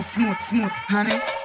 smooth, smooth, honey.